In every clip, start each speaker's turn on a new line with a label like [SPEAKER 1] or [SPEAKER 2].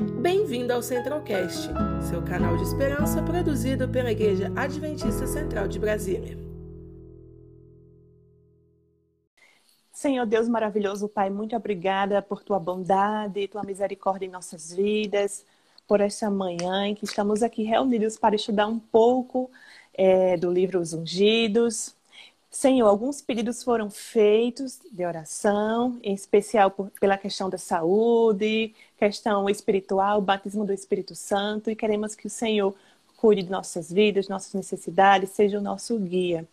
[SPEAKER 1] Bem-vindo ao Centralcast, seu canal de esperança produzido pela Igreja Adventista Central de Brasília.
[SPEAKER 2] Senhor Deus maravilhoso, Pai, muito obrigada por tua bondade e tua misericórdia em nossas vidas, por esta manhã em que estamos aqui reunidos para estudar um pouco é, do livro Os Ungidos, Senhor, alguns pedidos foram feitos de oração, em especial por, pela questão da saúde, questão espiritual, batismo do Espírito Santo, e queremos que o Senhor cuide de nossas vidas, nossas necessidades, seja o nosso guia.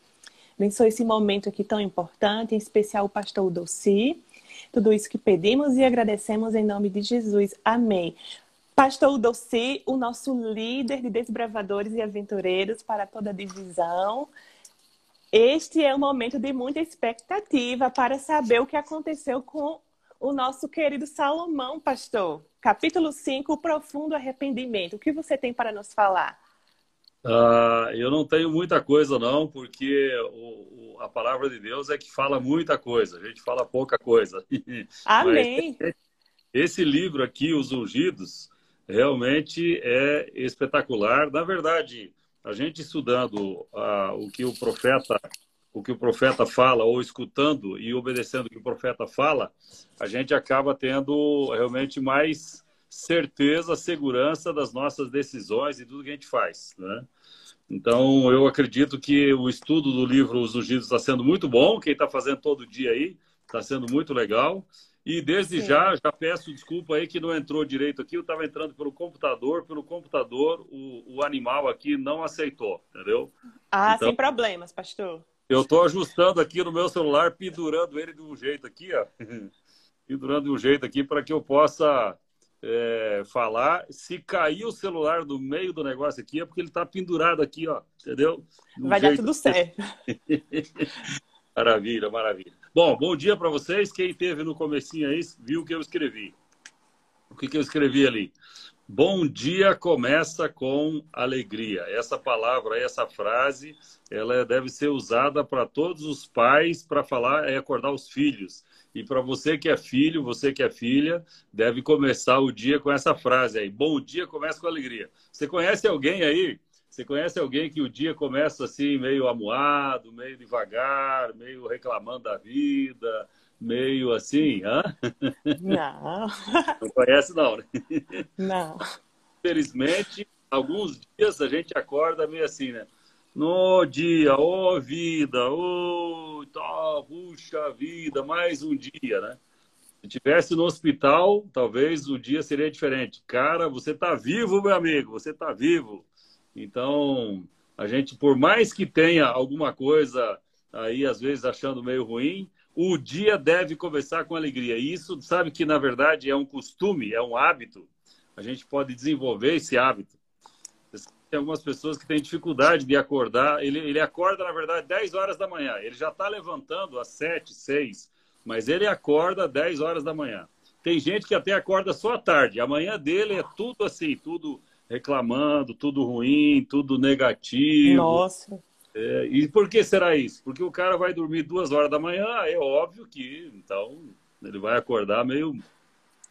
[SPEAKER 2] Abençoe esse momento aqui tão importante, em especial o pastor Dulci. Tudo isso que pedimos e agradecemos em nome de Jesus. Amém. Pastor Dulci, o nosso líder de desbravadores e aventureiros para toda a divisão. Este é um momento de muita expectativa para saber o que aconteceu com o nosso querido Salomão, pastor. Capítulo 5, o profundo arrependimento. O que você tem para nos falar?
[SPEAKER 3] Uh, eu não tenho muita coisa, não, porque o, o, a palavra de Deus é que fala muita coisa, a gente fala pouca coisa.
[SPEAKER 2] Amém.
[SPEAKER 3] Mas esse livro aqui, Os Ungidos, realmente é espetacular. Na verdade, a gente estudando ah, o que o profeta o que o profeta fala ou escutando e obedecendo o que o profeta fala, a gente acaba tendo realmente mais certeza, segurança das nossas decisões e tudo que a gente faz, né? Então, eu acredito que o estudo do livro Os Ungidos está sendo muito bom. Quem está fazendo todo dia aí está sendo muito legal. E desde Sim. já, já peço desculpa aí que não entrou direito aqui. Eu estava entrando pelo computador, pelo computador o, o animal aqui não aceitou, entendeu?
[SPEAKER 2] Ah, então, sem problemas, pastor.
[SPEAKER 3] Eu estou ajustando aqui no meu celular, pendurando ele de um jeito aqui, ó. pendurando de um jeito aqui para que eu possa é, falar. Se cair o celular do meio do negócio aqui, é porque ele está pendurado aqui, ó. Entendeu?
[SPEAKER 2] Vai jeito. dar tudo certo.
[SPEAKER 3] maravilha, maravilha. Bom, bom dia para vocês. Quem teve no comecinho aí viu o que eu escrevi. O que, que eu escrevi ali? Bom dia começa com alegria. Essa palavra, essa frase, ela deve ser usada para todos os pais para falar é acordar os filhos. E para você que é filho, você que é filha, deve começar o dia com essa frase aí. Bom dia começa com alegria. Você conhece alguém aí você conhece alguém que o dia começa assim, meio amuado, meio devagar, meio reclamando da vida, meio assim, hã?
[SPEAKER 2] Não.
[SPEAKER 3] Não conhece, não, né?
[SPEAKER 2] Não.
[SPEAKER 3] Infelizmente, alguns dias a gente acorda meio assim, né? No dia, ô oh, vida, ô, oh, tá, puxa vida, mais um dia, né? Se tivesse no hospital, talvez o dia seria diferente. Cara, você tá vivo, meu amigo, você tá vivo. Então, a gente, por mais que tenha alguma coisa aí, às vezes, achando meio ruim, o dia deve começar com alegria. E isso, sabe que, na verdade, é um costume, é um hábito. A gente pode desenvolver esse hábito. Tem algumas pessoas que têm dificuldade de acordar. Ele, ele acorda, na verdade, 10 horas da manhã. Ele já está levantando às 7, 6, mas ele acorda 10 horas da manhã. Tem gente que até acorda só à tarde. A manhã dele é tudo assim, tudo reclamando, tudo ruim, tudo negativo.
[SPEAKER 2] Nossa.
[SPEAKER 3] É, e por que será isso? Porque o cara vai dormir duas horas da manhã, é óbvio que então ele vai acordar meio.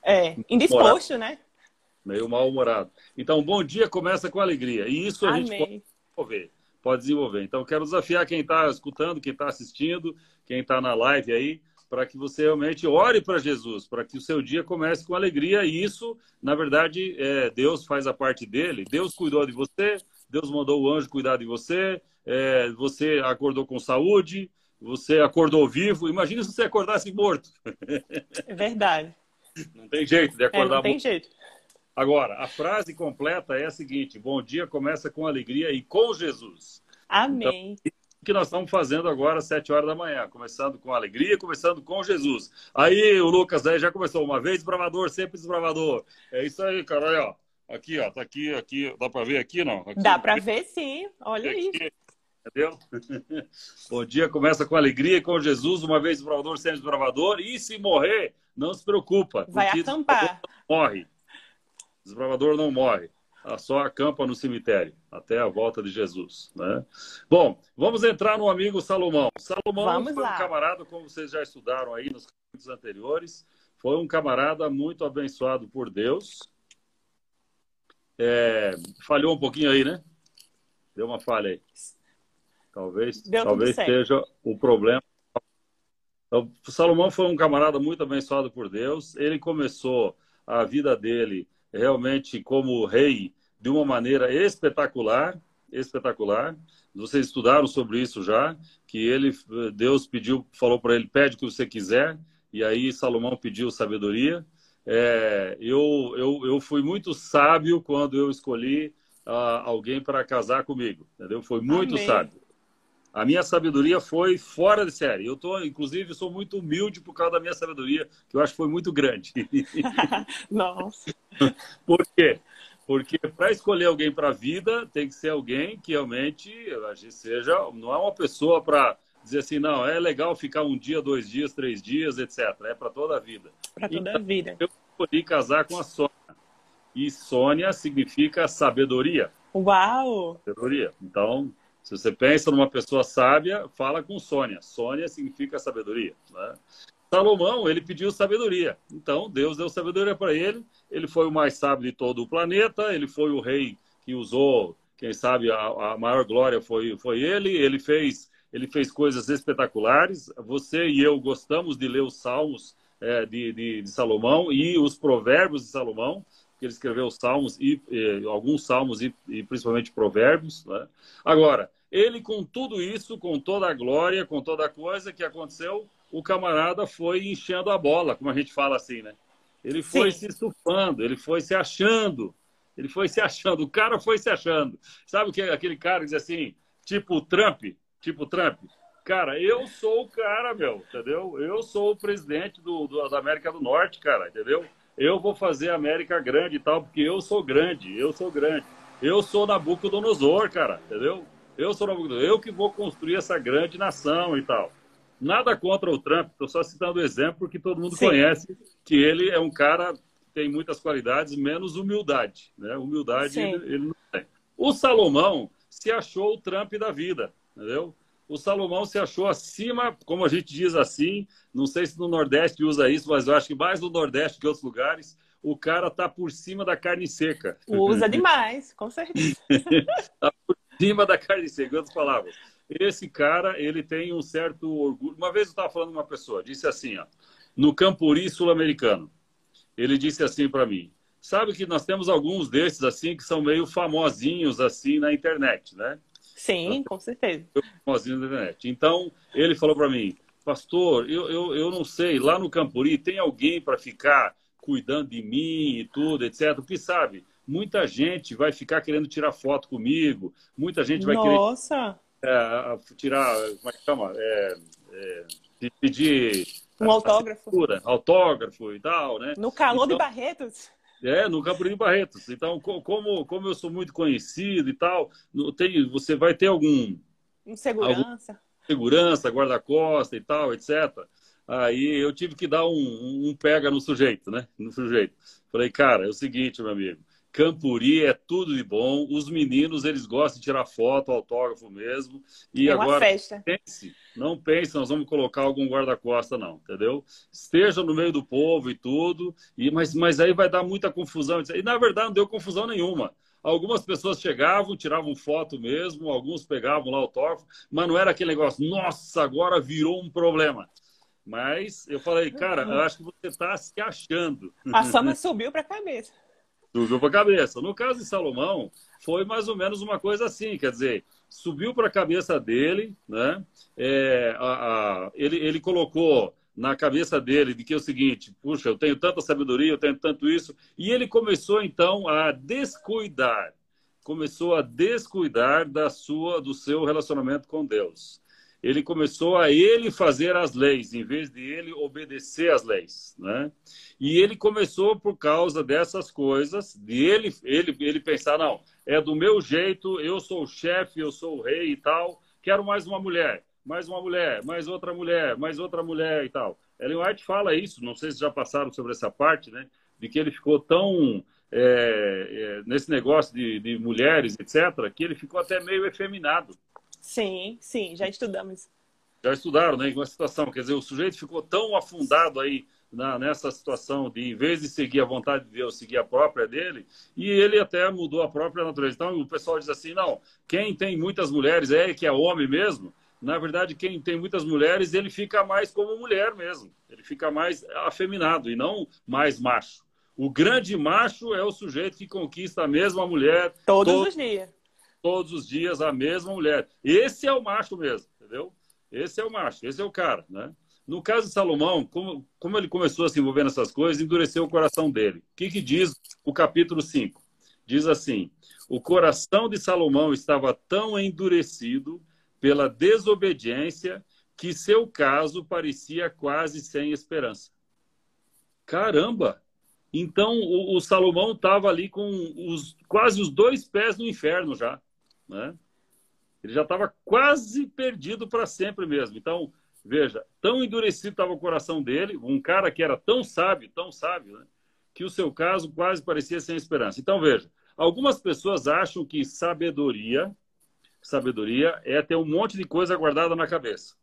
[SPEAKER 2] É, indisposto, né?
[SPEAKER 3] Meio mal-humorado. Então, bom dia começa com alegria. E isso a gente pode desenvolver. Pode desenvolver. Então, quero desafiar quem está escutando, quem está assistindo, quem está na live aí, para que você realmente ore para Jesus, para que o seu dia comece com alegria. E isso, na verdade, é, Deus faz a parte dele. Deus cuidou de você, Deus mandou o anjo cuidar de você, é, você acordou com saúde, você acordou vivo. Imagina se você acordasse morto.
[SPEAKER 2] É verdade.
[SPEAKER 3] Não tem jeito de acordar
[SPEAKER 2] é, não tem
[SPEAKER 3] morto.
[SPEAKER 2] jeito.
[SPEAKER 3] Agora, a frase completa é a seguinte: Bom dia começa com alegria e com Jesus.
[SPEAKER 2] Amém.
[SPEAKER 3] Então, que nós estamos fazendo agora às 7 horas da manhã, começando com alegria, começando com Jesus. Aí o Lucas aí já começou, uma vez desbravador, sempre desbravador. É isso aí, cara, olha, ó. Aqui, ó, tá aqui, aqui, dá para ver aqui, não? Aqui,
[SPEAKER 2] dá para ver sim, olha
[SPEAKER 3] aqui.
[SPEAKER 2] isso.
[SPEAKER 3] Entendeu? Bom dia, começa com alegria, com Jesus, uma vez desbravador, sempre desbravador, e se morrer, não se preocupa.
[SPEAKER 2] Vai acampar.
[SPEAKER 3] Morre. Desbravador não morre só acampa no cemitério até a volta de Jesus. Né? Bom, vamos entrar no amigo Salomão. Salomão
[SPEAKER 2] vamos
[SPEAKER 3] foi
[SPEAKER 2] lá.
[SPEAKER 3] um camarada, como vocês já estudaram aí nos capítulos anteriores, foi um camarada muito abençoado por Deus. É, falhou um pouquinho aí, né? Deu uma falha aí. Talvez,
[SPEAKER 2] Deu
[SPEAKER 3] talvez seja o problema. Então, Salomão foi um camarada muito abençoado por Deus. Ele começou a vida dele realmente como rei de uma maneira espetacular, espetacular. Vocês estudaram sobre isso já, que ele Deus pediu, falou para ele, pede o que você quiser, e aí Salomão pediu sabedoria. É, eu, eu, eu fui muito sábio quando eu escolhi uh, alguém para casar comigo, entendeu? Foi muito Amém. sábio. A minha sabedoria foi fora de série. Eu tô, inclusive, sou muito humilde por causa da minha sabedoria, que eu acho que foi muito grande.
[SPEAKER 2] Nossa.
[SPEAKER 3] por quê? Porque para escolher alguém para a vida, tem que ser alguém que realmente seja, não é uma pessoa para dizer assim, não, é legal ficar um dia, dois dias, três dias, etc. É para toda a vida.
[SPEAKER 2] Para toda então, a vida.
[SPEAKER 3] Eu escolhi casar com a Sônia. E Sônia significa sabedoria.
[SPEAKER 2] Uau!
[SPEAKER 3] Sabedoria. Então, se você pensa numa pessoa sábia, fala com Sônia. Sônia significa sabedoria. Né? Salomão, ele pediu sabedoria. Então, Deus deu sabedoria para ele. Ele foi o mais sábio de todo o planeta. Ele foi o rei que usou, quem sabe, a, a maior glória foi, foi ele. Ele fez, ele fez coisas espetaculares. Você e eu gostamos de ler os salmos é, de, de, de Salomão e os provérbios de Salomão que ele escreveu salmos e, e alguns salmos e, e principalmente provérbios. Né? Agora, ele com tudo isso, com toda a glória, com toda a coisa que aconteceu, o camarada foi enchendo a bola, como a gente fala assim, né? Ele foi Sim. se estufando, ele foi se achando, ele foi se achando, o cara foi se achando. Sabe que aquele cara diz assim, tipo Trump, tipo Trump, cara, eu sou o cara, meu, entendeu? Eu sou o presidente do, do da América do Norte, cara, entendeu? Eu vou fazer a América grande e tal, porque eu sou grande, eu sou grande. Eu sou Nabucodonosor, cara, entendeu? Eu sou Nabucodonosor, eu que vou construir essa grande nação e tal. Nada contra o Trump, estou só citando o exemplo porque todo mundo Sim. conhece que ele é um cara que tem muitas qualidades, menos humildade. Né? Humildade ele, ele não tem. O Salomão se achou o Trump da vida, entendeu? O Salomão se achou acima, como a gente diz assim, não sei se no Nordeste usa isso, mas eu acho que mais no Nordeste que outros lugares, o cara tá por cima da carne seca.
[SPEAKER 2] Usa demais, com certeza.
[SPEAKER 3] tá por cima da carne seca, em outras palavras. Esse cara, ele tem um certo orgulho. Uma vez eu estava falando com uma pessoa, disse assim, ó, no Campuri sul-americano, ele disse assim para mim, sabe que nós temos alguns desses assim que são meio famosinhos assim na internet, né?
[SPEAKER 2] Sim, com certeza.
[SPEAKER 3] Famosinho na internet. Então, ele falou para mim, pastor, eu, eu, eu não sei, lá no Campuri tem alguém para ficar cuidando de mim e tudo, etc. Porque sabe, muita gente vai ficar querendo tirar foto comigo, muita gente vai
[SPEAKER 2] Nossa.
[SPEAKER 3] querer é, tirar, como é que chama? É, é, pedir
[SPEAKER 2] um autógrafo.
[SPEAKER 3] autógrafo e tal, né?
[SPEAKER 2] No calor então, de Barretos.
[SPEAKER 3] É, no Campo Barretos. Então, como, como eu sou muito conhecido e tal, tem, você vai ter algum.
[SPEAKER 2] Segurança.
[SPEAKER 3] Segurança, guarda-costa e tal, etc. Aí eu tive que dar um, um, pega no sujeito, né? No sujeito. Falei, cara, é o seguinte, meu amigo. Campuri é tudo de bom. Os meninos, eles gostam de tirar foto, autógrafo mesmo. E
[SPEAKER 2] é
[SPEAKER 3] agora,
[SPEAKER 2] festa.
[SPEAKER 3] pense, não pense, nós vamos colocar algum guarda-costa, não, entendeu? Esteja no meio do povo e tudo, e, mas, mas aí vai dar muita confusão. E na verdade não deu confusão nenhuma. Algumas pessoas chegavam, tiravam foto mesmo, alguns pegavam lá o autógrafo, mas não era aquele negócio, nossa, agora virou um problema. Mas eu falei, cara, eu acho que você está se achando.
[SPEAKER 2] A fama subiu para a cabeça.
[SPEAKER 3] Subiu para a cabeça. No caso de Salomão, foi mais ou menos uma coisa assim, quer dizer, subiu para a cabeça dele, né? É, a, a, ele, ele colocou na cabeça dele de que é o seguinte, puxa, eu tenho tanta sabedoria, eu tenho tanto isso, e ele começou então a descuidar, começou a descuidar da sua, do seu relacionamento com Deus ele começou a ele fazer as leis, em vez de ele obedecer às leis, né? E ele começou por causa dessas coisas, de ele, ele, ele pensar, não, é do meu jeito, eu sou o chefe, eu sou o rei e tal, quero mais uma mulher, mais uma mulher, mais outra mulher, mais outra mulher e tal. Ellen White fala isso, não sei se já passaram sobre essa parte, né? De que ele ficou tão é, é, nesse negócio de, de mulheres, etc., que ele ficou até meio efeminado.
[SPEAKER 2] Sim, sim, já estudamos.
[SPEAKER 3] Já estudaram, né? Uma situação, quer dizer, o sujeito ficou tão afundado aí na, nessa situação de, em vez de seguir a vontade de Deus, seguir a própria dele, e ele até mudou a própria natureza. Então, o pessoal diz assim: não, quem tem muitas mulheres é que é homem mesmo. Na verdade, quem tem muitas mulheres, ele fica mais como mulher mesmo. Ele fica mais afeminado e não mais macho. O grande macho é o sujeito que conquista a mesma mulher.
[SPEAKER 2] Todos todo, os dias.
[SPEAKER 3] Todos os dias a mesma mulher. Esse é o macho mesmo, entendeu? Esse é o macho, esse é o cara, né? No caso de Salomão, como, como ele começou a se envolver nessas coisas, endureceu o coração dele. O que, que diz o capítulo 5? Diz assim: O coração de Salomão estava tão endurecido pela desobediência que seu caso parecia quase sem esperança. Caramba! Então o, o Salomão estava ali com os, quase os dois pés no inferno já. Né? Ele já estava quase perdido para sempre mesmo. Então, Veja, tão endurecido estava o coração dele, um cara que era tão sábio, tão sábio, né, que o seu caso quase parecia sem esperança. Então, veja, algumas pessoas acham que sabedoria, sabedoria é ter um monte de coisa guardada na cabeça.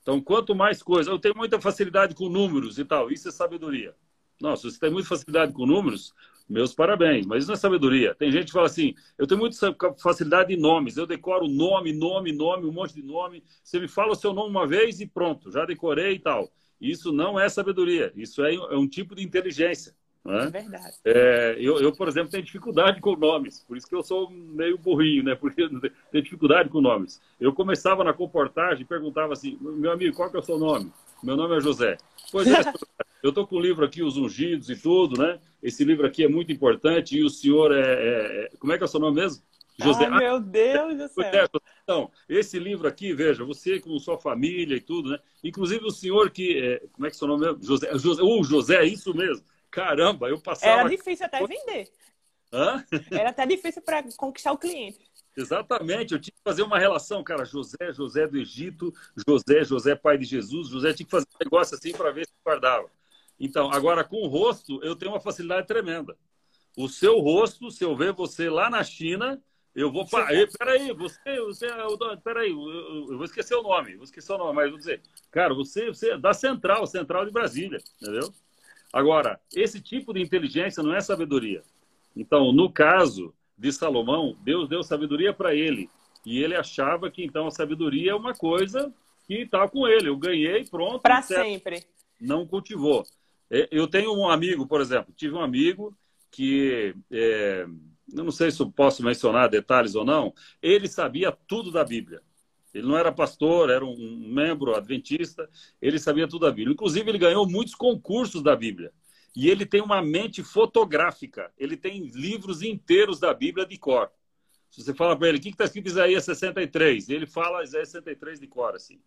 [SPEAKER 3] Então, quanto mais coisa, eu tenho muita facilidade com números e tal, isso é sabedoria. Nossa, você tem muita facilidade com números, meus parabéns, mas isso não é sabedoria. Tem gente que fala assim: eu tenho muita facilidade em nomes, eu decoro nome, nome, nome, um monte de nome. Você me fala o seu nome uma vez e pronto, já decorei e tal. Isso não é sabedoria, isso é, é um tipo de inteligência.
[SPEAKER 2] É? é verdade.
[SPEAKER 3] É, eu, eu, por exemplo, tenho dificuldade com nomes, por isso que eu sou meio burrinho, né? Porque tenho dificuldade com nomes. Eu começava na comportagem e perguntava assim: meu amigo, qual que é o seu nome? Meu nome é José. Pois é, eu estou com o livro aqui, Os Ungidos e tudo, né? Esse livro aqui é muito importante e o senhor é. é... é como é que é o seu nome mesmo?
[SPEAKER 2] José. Ai, meu Deus do céu.
[SPEAKER 3] Então, esse livro aqui, veja, você com sua família e tudo, né? Inclusive o senhor que. É... como é que é o seu nome mesmo? José. José. Uh, José, isso mesmo. Caramba, eu passava.
[SPEAKER 2] Era difícil até vender.
[SPEAKER 3] Hã?
[SPEAKER 2] Era até difícil para conquistar o cliente.
[SPEAKER 3] Exatamente, eu tinha que fazer uma relação, cara. José, José do Egito, José, José, pai de Jesus. José tinha que fazer um negócio assim para ver se guardava. Então, agora com o rosto, eu tenho uma facilidade tremenda. O seu rosto, se eu ver você lá na China, eu vou. Pa... Peraí, você, você é o dono. Peraí, eu, eu vou esquecer o nome, vou esquecer o nome, mas vou dizer, cara, você, você é da Central, Central de Brasília, entendeu? Agora, esse tipo de inteligência não é sabedoria. Então, no caso de Salomão, Deus deu sabedoria para ele. E ele achava que então a sabedoria é uma coisa que está com ele. Eu ganhei, pronto.
[SPEAKER 2] Para sempre.
[SPEAKER 3] Não cultivou. É, eu tenho um amigo, por exemplo, tive um amigo que, é, eu não sei se eu posso mencionar detalhes ou não, ele sabia tudo da Bíblia. Ele não era pastor, era um membro adventista, ele sabia tudo da Bíblia. Inclusive, ele ganhou muitos concursos da Bíblia. E ele tem uma mente fotográfica. Ele tem livros inteiros da Bíblia de cor. Se você fala para ele, o que está escrito em Isaías 63? Ele fala Isaías 63 de cor, assim.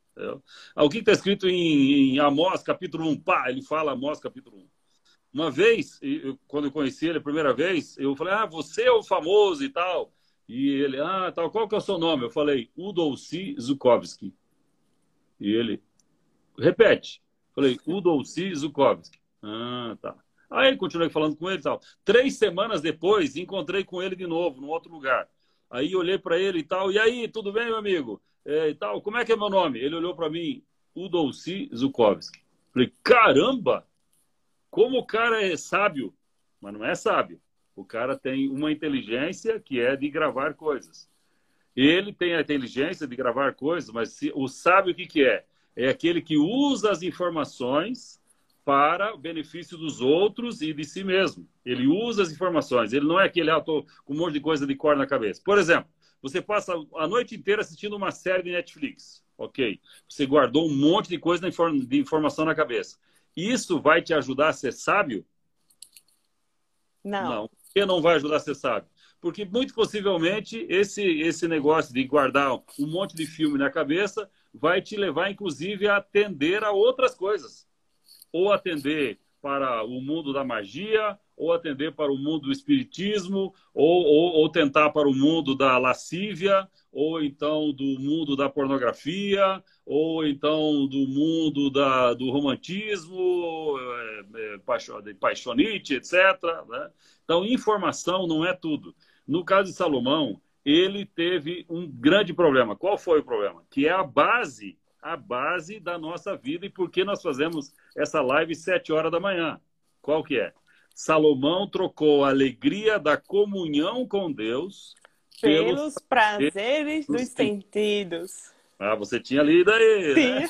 [SPEAKER 3] Ah, o que está escrito em, em Amós, capítulo 1? Pá, ele fala Amós, capítulo 1. Uma vez, eu, quando eu conheci ele a primeira vez, eu falei, ah, você é o famoso e tal. E ele, ah, tal, qual que é o seu nome? Eu falei, Udolci Zukovski. E ele, repete. Falei, Udolci Zukovski. Ah, tá. Aí continuei falando com ele e tal. Três semanas depois, encontrei com ele de novo, num outro lugar. Aí olhei para ele e tal. E aí, tudo bem, meu amigo? É, e tal, como é que é meu nome? Ele olhou para mim, Udolci Zukovski. Falei, caramba! Como o cara é sábio, mas não é sábio. O cara tem uma inteligência que é de gravar coisas. Ele tem a inteligência de gravar coisas, mas se, o sábio o que, que é? É aquele que usa as informações para o benefício dos outros e de si mesmo. Ele usa as informações. Ele não é aquele, ah, com um monte de coisa de cor na cabeça. Por exemplo, você passa a noite inteira assistindo uma série de Netflix. Ok. Você guardou um monte de coisa de informação na cabeça. Isso vai te ajudar a ser sábio?
[SPEAKER 2] Não.
[SPEAKER 3] Não. Que não vai ajudar ser sábio? Porque muito possivelmente esse, esse negócio de guardar um monte de filme na cabeça vai te levar, inclusive, a atender a outras coisas ou atender para o mundo da magia, ou atender para o mundo do espiritismo, ou, ou, ou, tentar para o mundo da lascívia, ou então do mundo da pornografia, ou então do mundo da, do romantismo, é, é, paixonite, etc. Né? Então, informação não é tudo. No caso de Salomão, ele teve um grande problema. Qual foi o problema? Que é a base a base da nossa vida e por que nós fazemos essa live sete horas da manhã. Qual que é? Salomão trocou a alegria da comunhão com Deus
[SPEAKER 2] pelos, prazeres dos sentidos.
[SPEAKER 3] Ah, você tinha lido aí, Sim. né?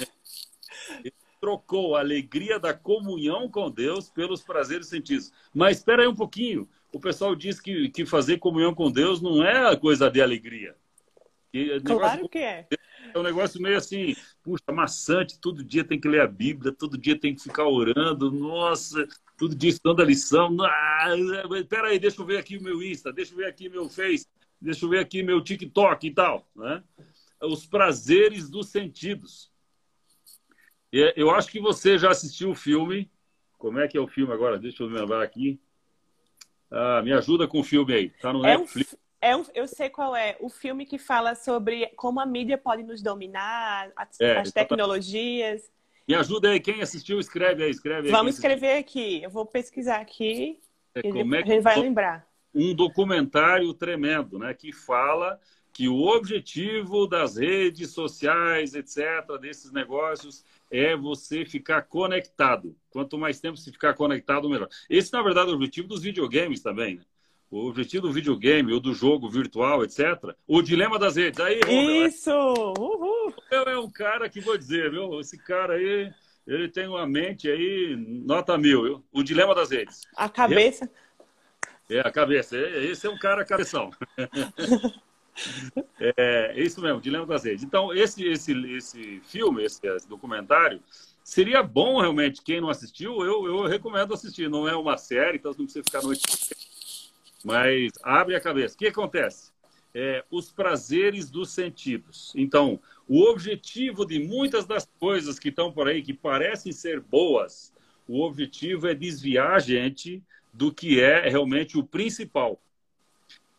[SPEAKER 3] Ele trocou a alegria da comunhão com Deus pelos prazeres sentidos. Mas espera aí um pouquinho. O pessoal diz que, que fazer comunhão com Deus não é coisa de alegria.
[SPEAKER 2] Que, claro que é.
[SPEAKER 3] É um negócio meio assim, puxa, maçante, todo dia tem que ler a Bíblia, todo dia tem que ficar orando, nossa, todo dia estudando a lição. Ah, aí, deixa eu ver aqui o meu Insta, deixa eu ver aqui meu Face, deixa eu ver aqui meu TikTok e tal. Né? Os prazeres dos sentidos. Eu acho que você já assistiu o filme. Como é que é o filme agora? Deixa eu lembrar aqui. Ah, me ajuda com o filme aí. Tá no
[SPEAKER 2] é
[SPEAKER 3] Netflix.
[SPEAKER 2] Um, é um, eu sei qual é. O filme que fala sobre como a mídia pode nos dominar, as, é, as tecnologias.
[SPEAKER 3] Me ajuda aí. Quem assistiu, escreve aí. Escreve aí
[SPEAKER 2] Vamos escrever aqui. Eu vou pesquisar aqui. É, como é que... ele vai lembrar.
[SPEAKER 3] Um documentário tremendo, né? Que fala que o objetivo das redes sociais, etc., desses negócios, é você ficar conectado. Quanto mais tempo você ficar conectado, melhor. Esse, na verdade, é o objetivo dos videogames também, né? O objetivo do videogame ou do jogo virtual, etc. O dilema das redes. Aí,
[SPEAKER 2] Isso! Uhul.
[SPEAKER 3] Eu é um cara que vou dizer, viu? Esse cara aí, ele tem uma mente aí, nota mil, viu? O dilema das redes.
[SPEAKER 2] A cabeça.
[SPEAKER 3] É, a cabeça. Esse é um cara cabeção. É, é isso mesmo, Dilema das Redes. Então, esse, esse, esse filme, esse, esse, documentário, seria bom realmente. Quem não assistiu, eu, eu recomendo assistir. Não é uma série, então não precisa ficar noite. Mas abre a cabeça. O que acontece? É, os prazeres dos sentidos. Então, o objetivo de muitas das coisas que estão por aí, que parecem ser boas, o objetivo é desviar a gente do que é realmente o principal.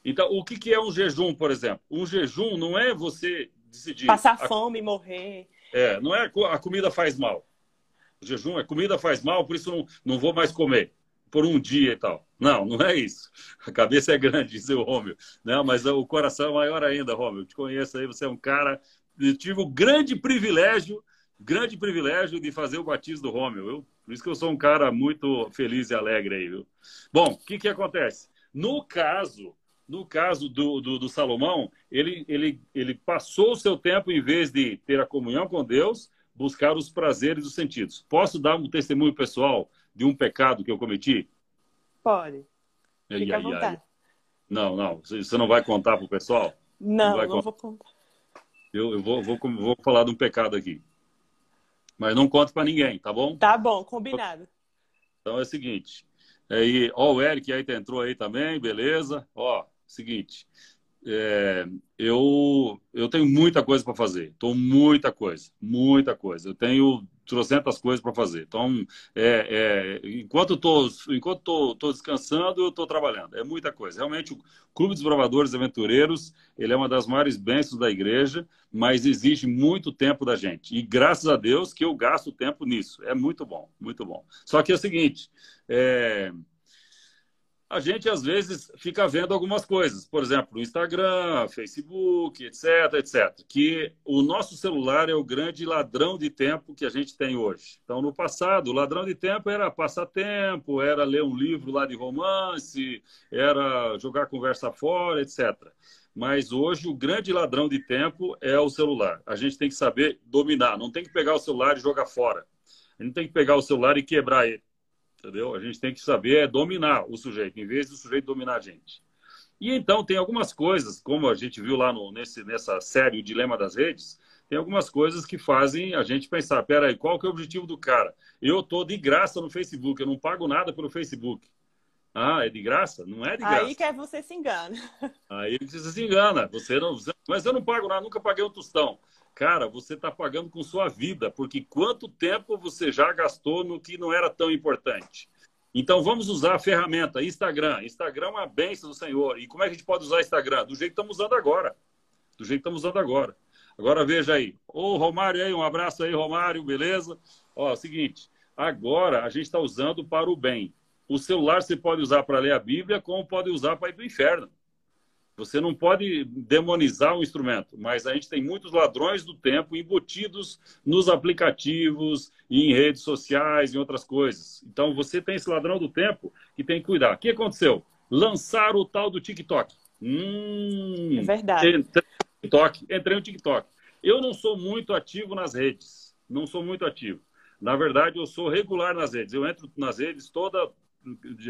[SPEAKER 3] Então, o que, que é um jejum, por exemplo? Um jejum não é você decidir.
[SPEAKER 2] Passar fome e morrer.
[SPEAKER 3] É, não é a comida faz mal. O jejum é comida faz mal, por isso não, não vou mais comer por um dia e tal. Não, não é isso. A cabeça é grande, diz o Rômio. Não, mas o coração é maior ainda, Rômio. Eu te conheço aí, você é um cara. Eu tive o grande privilégio, grande privilégio de fazer o batismo do Rômio, viu? Por isso que eu sou um cara muito feliz e alegre aí, viu? Bom, o que, que acontece? No caso no caso do, do, do, Salomão, ele, ele, ele passou o seu tempo, em vez de ter a comunhão com Deus, buscar os prazeres dos sentidos. Posso dar um testemunho pessoal de um pecado que eu cometi?
[SPEAKER 2] Pode. Fica ai, à vontade. Ai.
[SPEAKER 3] Não, não. Você não vai contar para o pessoal?
[SPEAKER 2] Não, não, não vou contar.
[SPEAKER 3] Eu, eu vou, vou, vou falar de um pecado aqui. Mas não conto para ninguém, tá bom?
[SPEAKER 2] Tá bom, combinado.
[SPEAKER 3] Então é o seguinte. Aí, ó, o Eric aí entrou aí também, beleza. Ó, seguinte, é, eu, eu tenho muita coisa para fazer. Estou muita coisa, muita coisa. Eu tenho trocentas coisas para fazer. Então, é, é, enquanto estou enquanto tô, tô descansando, eu estou trabalhando. É muita coisa. Realmente, o Clube dos Bravadores Aventureiros, ele é uma das maiores bênçãos da igreja, mas exige muito tempo da gente. E graças a Deus que eu gasto tempo nisso. É muito bom, muito bom. Só que é o seguinte, é, a gente às vezes fica vendo algumas coisas, por exemplo, Instagram, Facebook, etc, etc, que o nosso celular é o grande ladrão de tempo que a gente tem hoje. Então, no passado, o ladrão de tempo era passar tempo, era ler um livro lá de romance, era jogar conversa fora, etc. Mas hoje o grande ladrão de tempo é o celular. A gente tem que saber dominar, não tem que pegar o celular e jogar fora. A gente tem que pegar o celular e quebrar ele entendeu? A gente tem que saber é dominar o sujeito, em vez do sujeito dominar a gente. E então tem algumas coisas, como a gente viu lá no, nesse, nessa série O Dilema das Redes, tem algumas coisas que fazem a gente pensar, peraí, qual que é o objetivo do cara? Eu tô de graça no Facebook, eu não pago nada pelo Facebook. Ah, é de graça? Não é de graça.
[SPEAKER 2] Aí que é você se engana.
[SPEAKER 3] Aí você se engana. Você não, mas eu não pago nada, nunca paguei um tostão. Cara, você está pagando com sua vida, porque quanto tempo você já gastou no que não era tão importante? Então vamos usar a ferramenta Instagram. Instagram é uma bênção do Senhor. E como é que a gente pode usar Instagram? Do jeito que estamos usando agora. Do jeito que estamos usando agora. Agora veja aí. Ô, Romário aí, um abraço aí, Romário, beleza? Ó, é o seguinte, agora a gente está usando para o bem. O celular você pode usar para ler a Bíblia, como pode usar para ir para o inferno. Você não pode demonizar o instrumento, mas a gente tem muitos ladrões do tempo embutidos nos aplicativos, em redes sociais, em outras coisas. Então você tem esse ladrão do tempo que tem que cuidar. O que aconteceu? Lançaram o tal do TikTok.
[SPEAKER 2] Hum, é verdade.
[SPEAKER 3] Entrei no TikTok. Entrei no TikTok. Eu não sou muito ativo nas redes. Não sou muito ativo. Na verdade, eu sou regular nas redes. Eu entro nas redes toda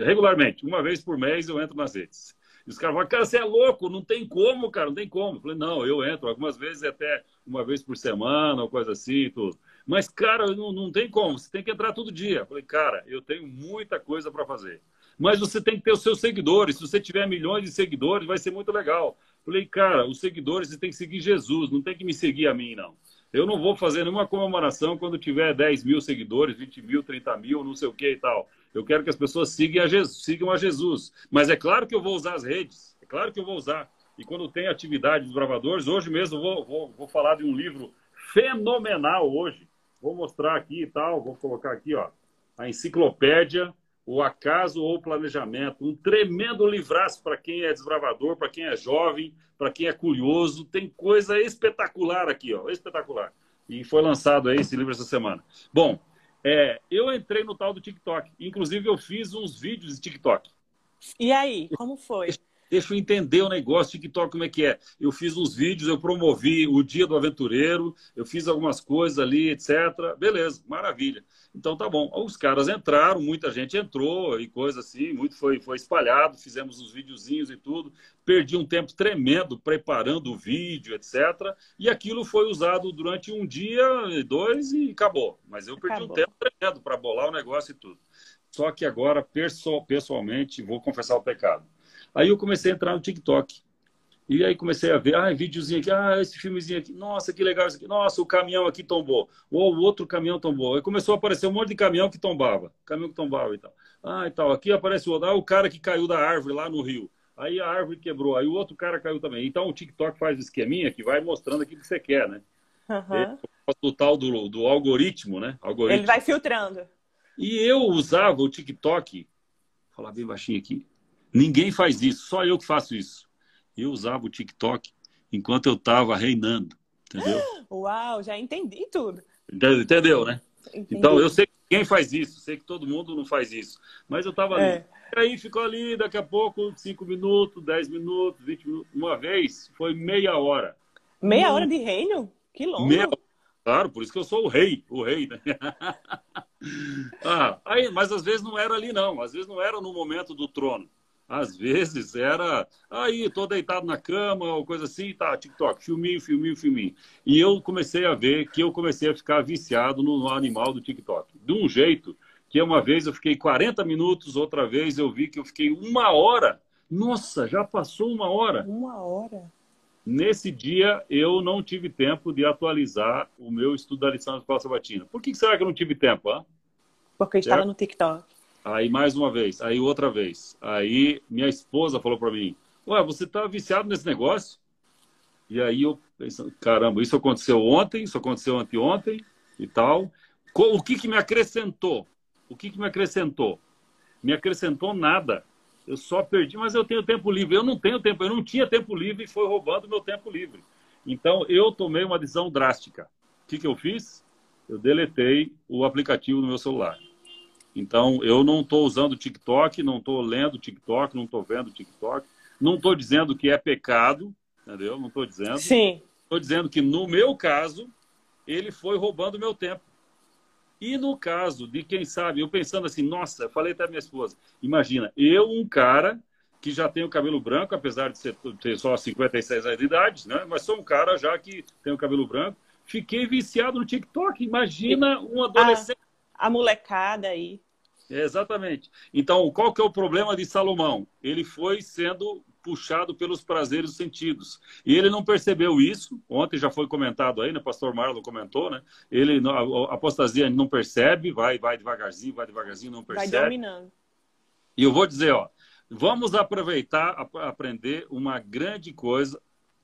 [SPEAKER 3] regularmente. Uma vez por mês eu entro nas redes. E os caras falam, cara, você é louco, não tem como, cara, não tem como. Eu falei, não, eu entro algumas vezes até uma vez por semana, ou coisa assim, tudo. Mas, cara, não, não tem como, você tem que entrar todo dia. Eu falei, cara, eu tenho muita coisa para fazer. Mas você tem que ter os seus seguidores. Se você tiver milhões de seguidores, vai ser muito legal. Eu falei, cara, os seguidores, você tem que seguir Jesus, não tem que me seguir a mim, não. Eu não vou fazer nenhuma comemoração quando tiver 10 mil seguidores, 20 mil, 30 mil, não sei o que e tal. Eu quero que as pessoas sigam a, Jesus, sigam a Jesus. Mas é claro que eu vou usar as redes. É claro que eu vou usar. E quando tem atividade dos bravadores, hoje mesmo vou, vou, vou falar de um livro fenomenal hoje. Vou mostrar aqui e tal, vou colocar aqui, ó, a enciclopédia o acaso ou o planejamento. Um tremendo livraço para quem é desbravador, para quem é jovem, para quem é curioso. Tem coisa espetacular aqui, ó, espetacular. E foi lançado aí esse livro essa semana. Bom, é, eu entrei no tal do TikTok. Inclusive, eu fiz uns vídeos de TikTok.
[SPEAKER 2] E aí, como foi?
[SPEAKER 3] Deixa eu entender o negócio, TikTok, como é que é. Eu fiz uns vídeos, eu promovi o Dia do Aventureiro, eu fiz algumas coisas ali, etc. Beleza, maravilha. Então tá bom. Os caras entraram, muita gente entrou e coisa assim, muito foi, foi espalhado, fizemos os videozinhos e tudo. Perdi um tempo tremendo preparando o vídeo, etc. E aquilo foi usado durante um dia, dois e acabou. Mas eu perdi acabou. um tempo tremendo para bolar o negócio e tudo. Só que agora, pessoalmente, vou confessar o pecado Aí eu comecei a entrar no TikTok. E aí comecei a ver, ah, videozinho aqui, ah, esse filmezinho aqui, nossa, que legal isso aqui, nossa, o caminhão aqui tombou, ou o outro caminhão tombou. Aí começou a aparecer um monte de caminhão que tombava, caminhão que tombava e tal. Ah, e tal, aqui aparece o outro, ah, o cara que caiu da árvore lá no rio. Aí a árvore quebrou, aí o outro cara caiu também. Então o TikTok faz o esqueminha que vai mostrando aquilo que você quer, né? Uhum. Do tal do, do algoritmo, né? Algoritmo.
[SPEAKER 2] Ele vai filtrando.
[SPEAKER 3] E eu usava o TikTok, vou falar bem baixinho aqui, Ninguém faz isso, só eu que faço isso. Eu usava o TikTok enquanto eu estava reinando, entendeu?
[SPEAKER 2] Uau, já entendi tudo.
[SPEAKER 3] Entendeu, né? Entendi. Então, eu sei que ninguém faz isso, sei que todo mundo não faz isso. Mas eu estava é. ali. E aí ficou ali, daqui a pouco, 5 minutos, 10 minutos, 20 minutos. Uma vez, foi meia hora.
[SPEAKER 2] Meia hum. hora de reino? Que longo. Meia...
[SPEAKER 3] Claro, por isso que eu sou o rei, o rei, né? ah, aí, mas às vezes não era ali, não. Às vezes não era no momento do trono. Às vezes era, aí, tô deitado na cama, ou coisa assim, tá, TikTok, filminho, filminho, filminho. E eu comecei a ver que eu comecei a ficar viciado no animal do TikTok. De um jeito que uma vez eu fiquei 40 minutos, outra vez eu vi que eu fiquei uma hora. Nossa, já passou uma hora.
[SPEAKER 2] Uma hora.
[SPEAKER 3] Nesse dia, eu não tive tempo de atualizar o meu estudo da lição da escola sabatina. Por que será que eu não tive tempo? Hein?
[SPEAKER 2] Porque eu estava no TikTok.
[SPEAKER 3] Aí mais uma vez, aí outra vez. Aí minha esposa falou para mim: Ué, você tá viciado nesse negócio? E aí eu pensando, caramba, isso aconteceu ontem, isso aconteceu anteontem e tal. O que, que me acrescentou? O que, que me acrescentou? Me acrescentou nada. Eu só perdi, mas eu tenho tempo livre. Eu não tenho tempo, eu não tinha tempo livre e foi roubando meu tempo livre. Então eu tomei uma decisão drástica. O que, que eu fiz? Eu deletei o aplicativo no meu celular. Então, eu não estou usando o TikTok, não estou lendo o TikTok, não estou vendo o TikTok. Não estou dizendo que é pecado, entendeu? Não estou dizendo.
[SPEAKER 2] Sim.
[SPEAKER 3] Estou dizendo que, no meu caso, ele foi roubando meu tempo. E no caso de quem sabe, eu pensando assim, nossa, eu falei até minha esposa, imagina, eu, um cara que já tenho cabelo branco, apesar de ser, ter só 56 anos de idade, né? mas sou um cara já que tem o cabelo branco, fiquei viciado no TikTok. Imagina um adolescente
[SPEAKER 2] a molecada aí.
[SPEAKER 3] exatamente. Então, qual que é o problema de Salomão? Ele foi sendo puxado pelos prazeres dos sentidos. E ele não percebeu isso. Ontem já foi comentado aí, né? O pastor Marlon comentou, né? Ele, a apostasia não percebe, vai, vai devagarzinho, vai devagarzinho, não percebe.
[SPEAKER 2] Vai dominando.
[SPEAKER 3] E eu vou dizer, ó, vamos aproveitar, aprender uma grande coisa.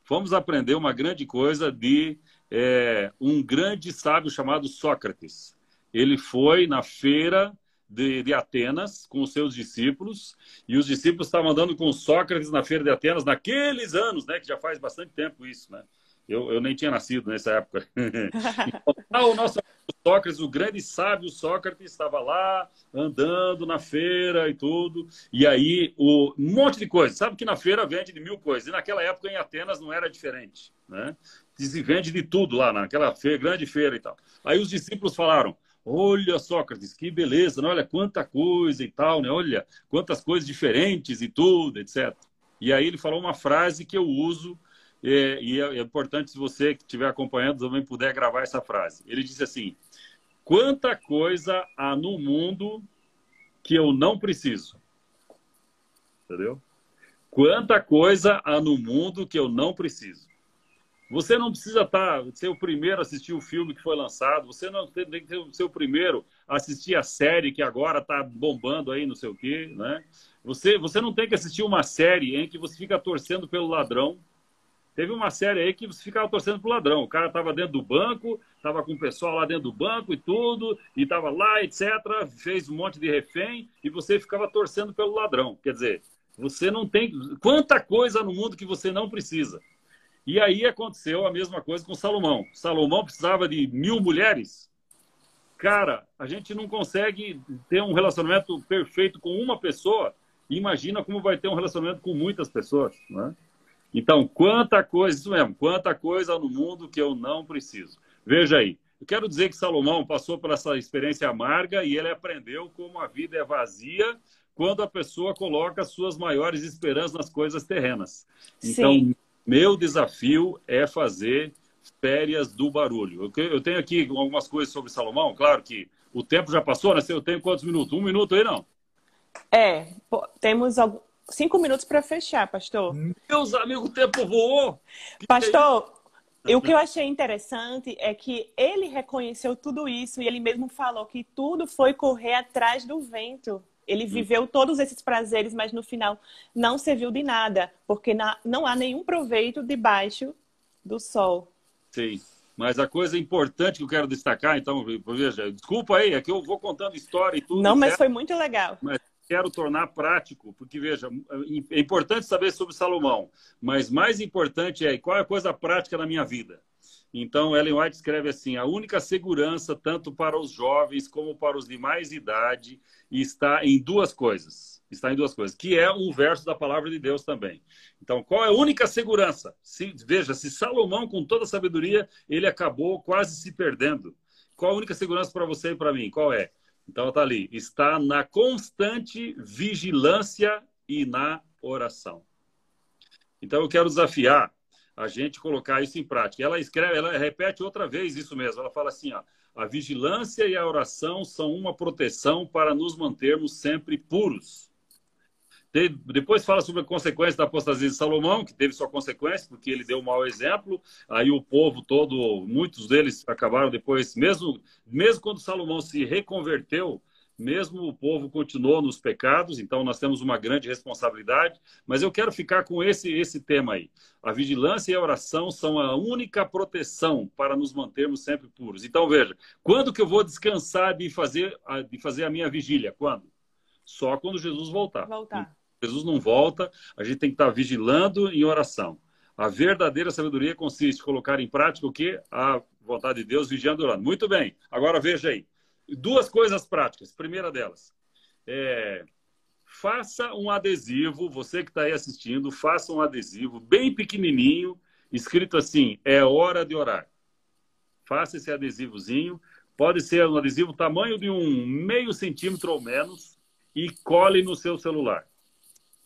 [SPEAKER 3] Vamos aprender uma grande coisa de é, um grande sábio chamado Sócrates ele foi na feira de, de, Atenas com os seus discípulos, e os discípulos estavam andando com Sócrates na feira de Atenas naqueles anos, né? Que já faz bastante tempo isso, né? Eu, eu nem tinha nascido nessa época. então, o nosso Sócrates, o grande sábio Sócrates, estava lá andando na feira e tudo. E aí, o, um monte de coisa. Sabe que na feira vende de mil coisas. E naquela época em Atenas não era diferente. Né? Se vende de tudo lá, naquela feira, grande feira e tal. Aí os discípulos falaram: Olha, Sócrates, que beleza, né? olha quanta coisa e tal, né? Olha quantas coisas diferentes e tudo, etc. E aí ele falou uma frase que eu uso e, e é, é importante se você que estiver acompanhando também puder gravar essa frase. Ele disse assim: Quanta coisa há no mundo que eu não preciso. Entendeu? Quanta coisa há no mundo que eu não preciso. Você não precisa estar, tá, ser o primeiro a assistir o filme que foi lançado, você não tem, tem que ser o primeiro a assistir a série que agora está bombando aí, não sei o quê, né? Você, você não tem que assistir uma série em que você fica torcendo pelo ladrão. Teve uma série aí que você ficava torcendo pro ladrão. O cara estava dentro do banco, estava com o pessoal lá dentro do banco e tudo, e estava lá, etc. Fez um monte de refém e você ficava torcendo pelo ladrão. Quer dizer, você não tem. Quanta coisa no mundo que você não precisa. E aí aconteceu a mesma coisa com Salomão. Salomão precisava de mil mulheres. Cara, a gente não consegue ter um relacionamento perfeito com uma pessoa. Imagina como vai ter um relacionamento com muitas pessoas, né? Então, quanta coisa, isso mesmo, quanta coisa no mundo que eu não preciso. Veja aí, eu quero dizer que Salomão passou por essa experiência amarga e ele aprendeu como a vida é vazia quando a pessoa coloca suas maiores esperanças nas coisas terrenas. Então, Sim. Meu desafio é fazer férias do barulho. Eu tenho aqui algumas coisas sobre Salomão. Claro que o tempo já passou, né? Eu tenho quantos minutos? Um minuto aí, não?
[SPEAKER 2] É, temos cinco minutos para fechar, pastor.
[SPEAKER 3] Meus amigos, o tempo voou.
[SPEAKER 2] Que pastor, é o que eu achei interessante é que ele reconheceu tudo isso e ele mesmo falou que tudo foi correr atrás do vento. Ele hum. viveu todos esses prazeres, mas no final não serviu de nada, porque não há nenhum proveito debaixo do sol.
[SPEAKER 3] Sim. Mas a coisa importante que eu quero destacar, então, veja, desculpa aí, é que eu vou contando história e tudo.
[SPEAKER 2] Não, mas foi muito legal.
[SPEAKER 3] Mas quero tornar prático, porque veja, é importante saber sobre Salomão, mas mais importante é qual é a coisa prática na minha vida. Então, Ellen White escreve assim: a única segurança, tanto para os jovens como para os de mais idade, está em duas coisas. Está em duas coisas, que é um verso da palavra de Deus também. Então, qual é a única segurança? Se, veja, se Salomão, com toda a sabedoria, ele acabou quase se perdendo. Qual a única segurança para você e para mim? Qual é? Então, está ali: está na constante vigilância e na oração. Então, eu quero desafiar a gente colocar isso em prática. Ela escreve, ela repete outra vez isso mesmo. Ela fala assim, ó, a vigilância e a oração são uma proteção para nos mantermos sempre puros. Depois fala sobre a consequência da apostasia de Salomão, que teve sua consequência, porque ele deu um mau exemplo. Aí o povo todo, muitos deles acabaram depois, mesmo, mesmo quando Salomão se reconverteu, mesmo o povo continuou nos pecados, então nós temos uma grande responsabilidade, mas eu quero ficar com esse, esse tema aí. A vigilância e a oração são a única proteção para nos mantermos sempre puros. Então veja, quando que eu vou descansar de fazer a, de fazer a minha vigília? Quando? Só quando Jesus voltar.
[SPEAKER 2] Voltar.
[SPEAKER 3] Jesus não volta, a gente tem que estar vigilando em oração. A verdadeira sabedoria consiste em colocar em prática o que? A vontade de Deus vigiando e orando. Muito bem. Agora veja aí duas coisas práticas. Primeira delas, é, faça um adesivo, você que está aí assistindo, faça um adesivo bem pequenininho, escrito assim: é hora de orar. Faça esse adesivozinho. Pode ser um adesivo tamanho de um meio centímetro ou menos e cole no seu celular.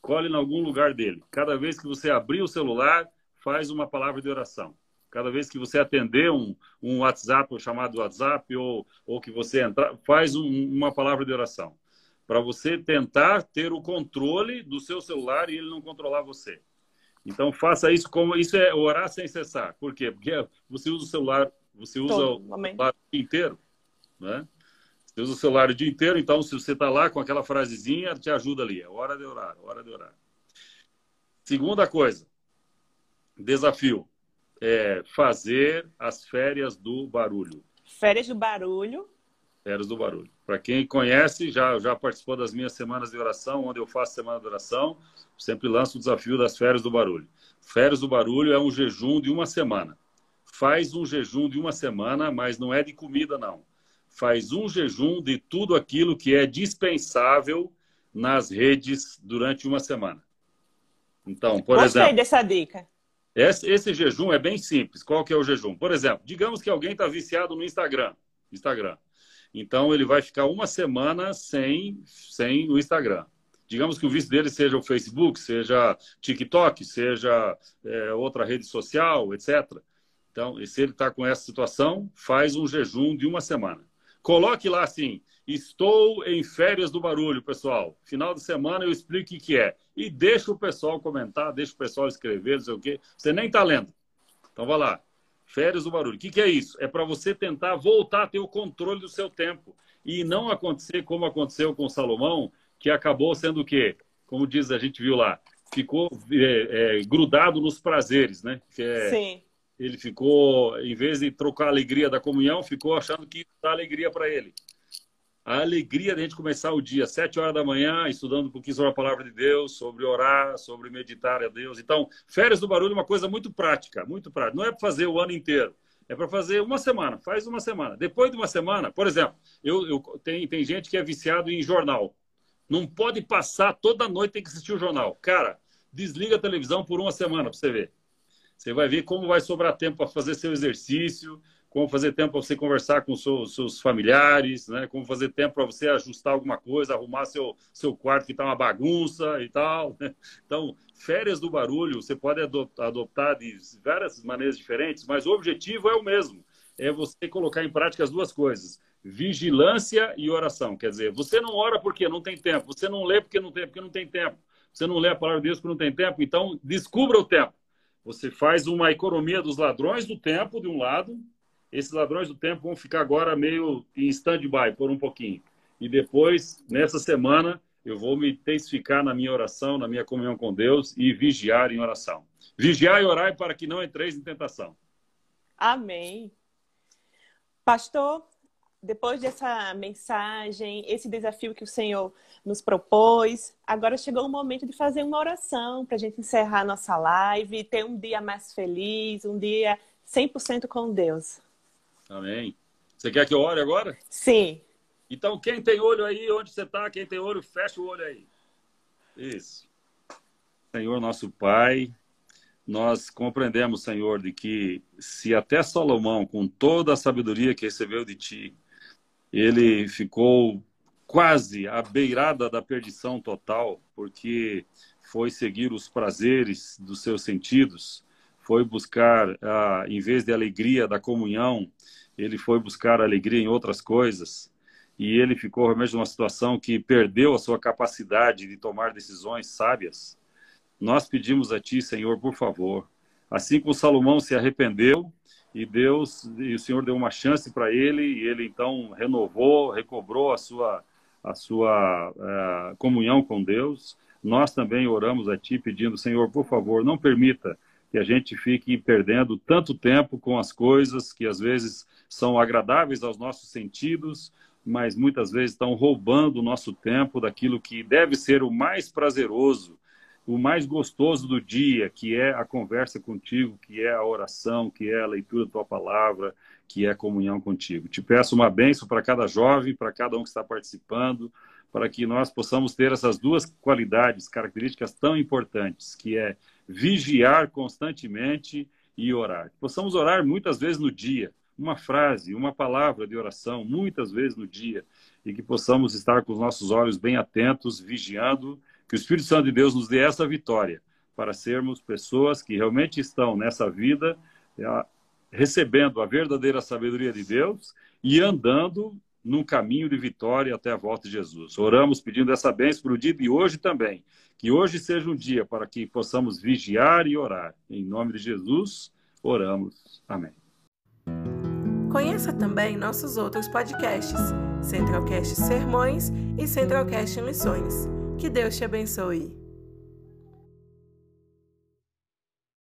[SPEAKER 3] Cole em algum lugar dele. Cada vez que você abrir o celular, faz uma palavra de oração. Cada vez que você atender um, um WhatsApp, ou chamado WhatsApp, ou, ou que você entrar, faz um, uma palavra de oração. Para você tentar ter o controle do seu celular e ele não controlar você. Então faça isso como isso é orar sem cessar. Por quê? Porque você usa o celular, você usa Todo, o celular o dia inteiro, né? Você usa o celular o dia inteiro, então se você está lá com aquela frasezinha, te ajuda ali. É hora de orar, hora de orar. Segunda coisa, desafio é, fazer as férias do barulho.
[SPEAKER 2] Férias do barulho.
[SPEAKER 3] Férias do barulho. Para quem conhece, já, já participou das minhas semanas de oração, onde eu faço semana de oração, sempre lanço o desafio das férias do barulho. Férias do barulho é um jejum de uma semana. Faz um jejum de uma semana, mas não é de comida, não. Faz um jejum de tudo aquilo que é dispensável nas redes durante uma semana. Então, por Gostei exemplo.
[SPEAKER 2] dessa dica.
[SPEAKER 3] Esse, esse, jejum é bem simples. Qual que é o jejum? Por exemplo, digamos que alguém está viciado no Instagram. Instagram. Então, ele vai ficar uma semana sem, sem o Instagram. Digamos que o vício dele seja o Facebook, seja TikTok, seja é, outra rede social, etc. Então, se ele está com essa situação, faz um jejum de uma semana. Coloque lá assim: estou em férias do barulho, pessoal. Final de semana eu explico o que, que é. E deixa o pessoal comentar, deixa o pessoal escrever, não sei o quê. Você nem está lendo. Então, vá lá. Férias do barulho. O que, que é isso? É para você tentar voltar a ter o controle do seu tempo. E não acontecer como aconteceu com Salomão, que acabou sendo o quê? Como diz, a gente viu lá, ficou é, é, grudado nos prazeres, né?
[SPEAKER 2] É, Sim.
[SPEAKER 3] Ele ficou, em vez de trocar a alegria da comunhão, ficou achando que dá alegria para ele a alegria de a gente começar o dia, sete horas da manhã, estudando um pouquinho sobre a palavra de Deus, sobre orar, sobre meditar a Deus. Então, férias do barulho é uma coisa muito prática, muito prática. Não é para fazer o ano inteiro, é para fazer uma semana. Faz uma semana. Depois de uma semana, por exemplo, eu, eu tem, tem gente que é viciado em jornal. Não pode passar toda noite tem que assistir o jornal. Cara, desliga a televisão por uma semana para você ver. Você vai ver como vai sobrar tempo para fazer seu exercício, como fazer tempo para você conversar com seus, seus familiares, né? como fazer tempo para você ajustar alguma coisa, arrumar seu, seu quarto que está uma bagunça e tal. Né? Então, férias do barulho você pode adotar de várias maneiras diferentes, mas o objetivo é o mesmo: é você colocar em prática as duas coisas. Vigilância e oração. Quer dizer, você não ora porque não tem tempo, você não lê porque não tem, porque não tem tempo, você não lê a palavra de Deus porque não tem tempo, então descubra o tempo. Você faz uma economia dos ladrões do tempo, de um lado, esses ladrões do tempo vão ficar agora meio em stand-by por um pouquinho. E depois, nessa semana, eu vou me intensificar na minha oração, na minha comunhão com Deus e vigiar em oração. Vigiar e orar para que não entreis em tentação.
[SPEAKER 2] Amém. Pastor, depois dessa mensagem, esse desafio que o Senhor nos propôs, agora chegou o momento de fazer uma oração para a gente encerrar nossa live, ter um dia mais feliz, um dia 100% com Deus.
[SPEAKER 3] Amém. Você quer que eu ore agora?
[SPEAKER 2] Sim.
[SPEAKER 3] Então, quem tem olho aí, onde você está, quem tem olho, fecha o olho aí. Isso. Senhor, nosso Pai, nós compreendemos, Senhor, de que se até Salomão, com toda a sabedoria que recebeu de Ti, ele ficou quase à beirada da perdição total, porque foi seguir os prazeres dos seus sentidos, foi buscar, ah, em vez de alegria da comunhão, ele foi buscar alegria em outras coisas e ele ficou realmente numa situação que perdeu a sua capacidade de tomar decisões sábias. Nós pedimos a Ti, Senhor, por favor, assim como Salomão se arrependeu e Deus e o Senhor deu uma chance para ele e ele então renovou, recobrou a sua a sua uh, comunhão com Deus. Nós também oramos a Ti pedindo, Senhor, por favor, não permita que a gente fique perdendo tanto tempo com as coisas que às vezes são agradáveis aos nossos sentidos, mas muitas vezes estão roubando o nosso tempo daquilo que deve ser o mais prazeroso, o mais gostoso do dia, que é a conversa contigo, que é a oração, que é a leitura da tua palavra, que é a comunhão contigo. Te peço uma bênção para cada jovem, para cada um que está participando, para que nós possamos ter essas duas qualidades, características tão importantes, que é vigiar constantemente e orar. Possamos orar muitas vezes no dia, uma frase, uma palavra de oração, muitas vezes no dia, e que possamos estar com os nossos olhos bem atentos, vigiando, que o Espírito Santo de Deus nos dê essa vitória, para sermos pessoas que realmente estão nessa vida é, recebendo a verdadeira sabedoria de Deus e andando num caminho de vitória até a volta de Jesus. Oramos pedindo essa bênção para o dia de hoje também. Que hoje seja um dia para que possamos vigiar e orar. Em nome de Jesus, oramos. Amém.
[SPEAKER 1] Conheça também nossos outros podcasts, Centralcast Sermões e Centralcast Missões. Que Deus te abençoe.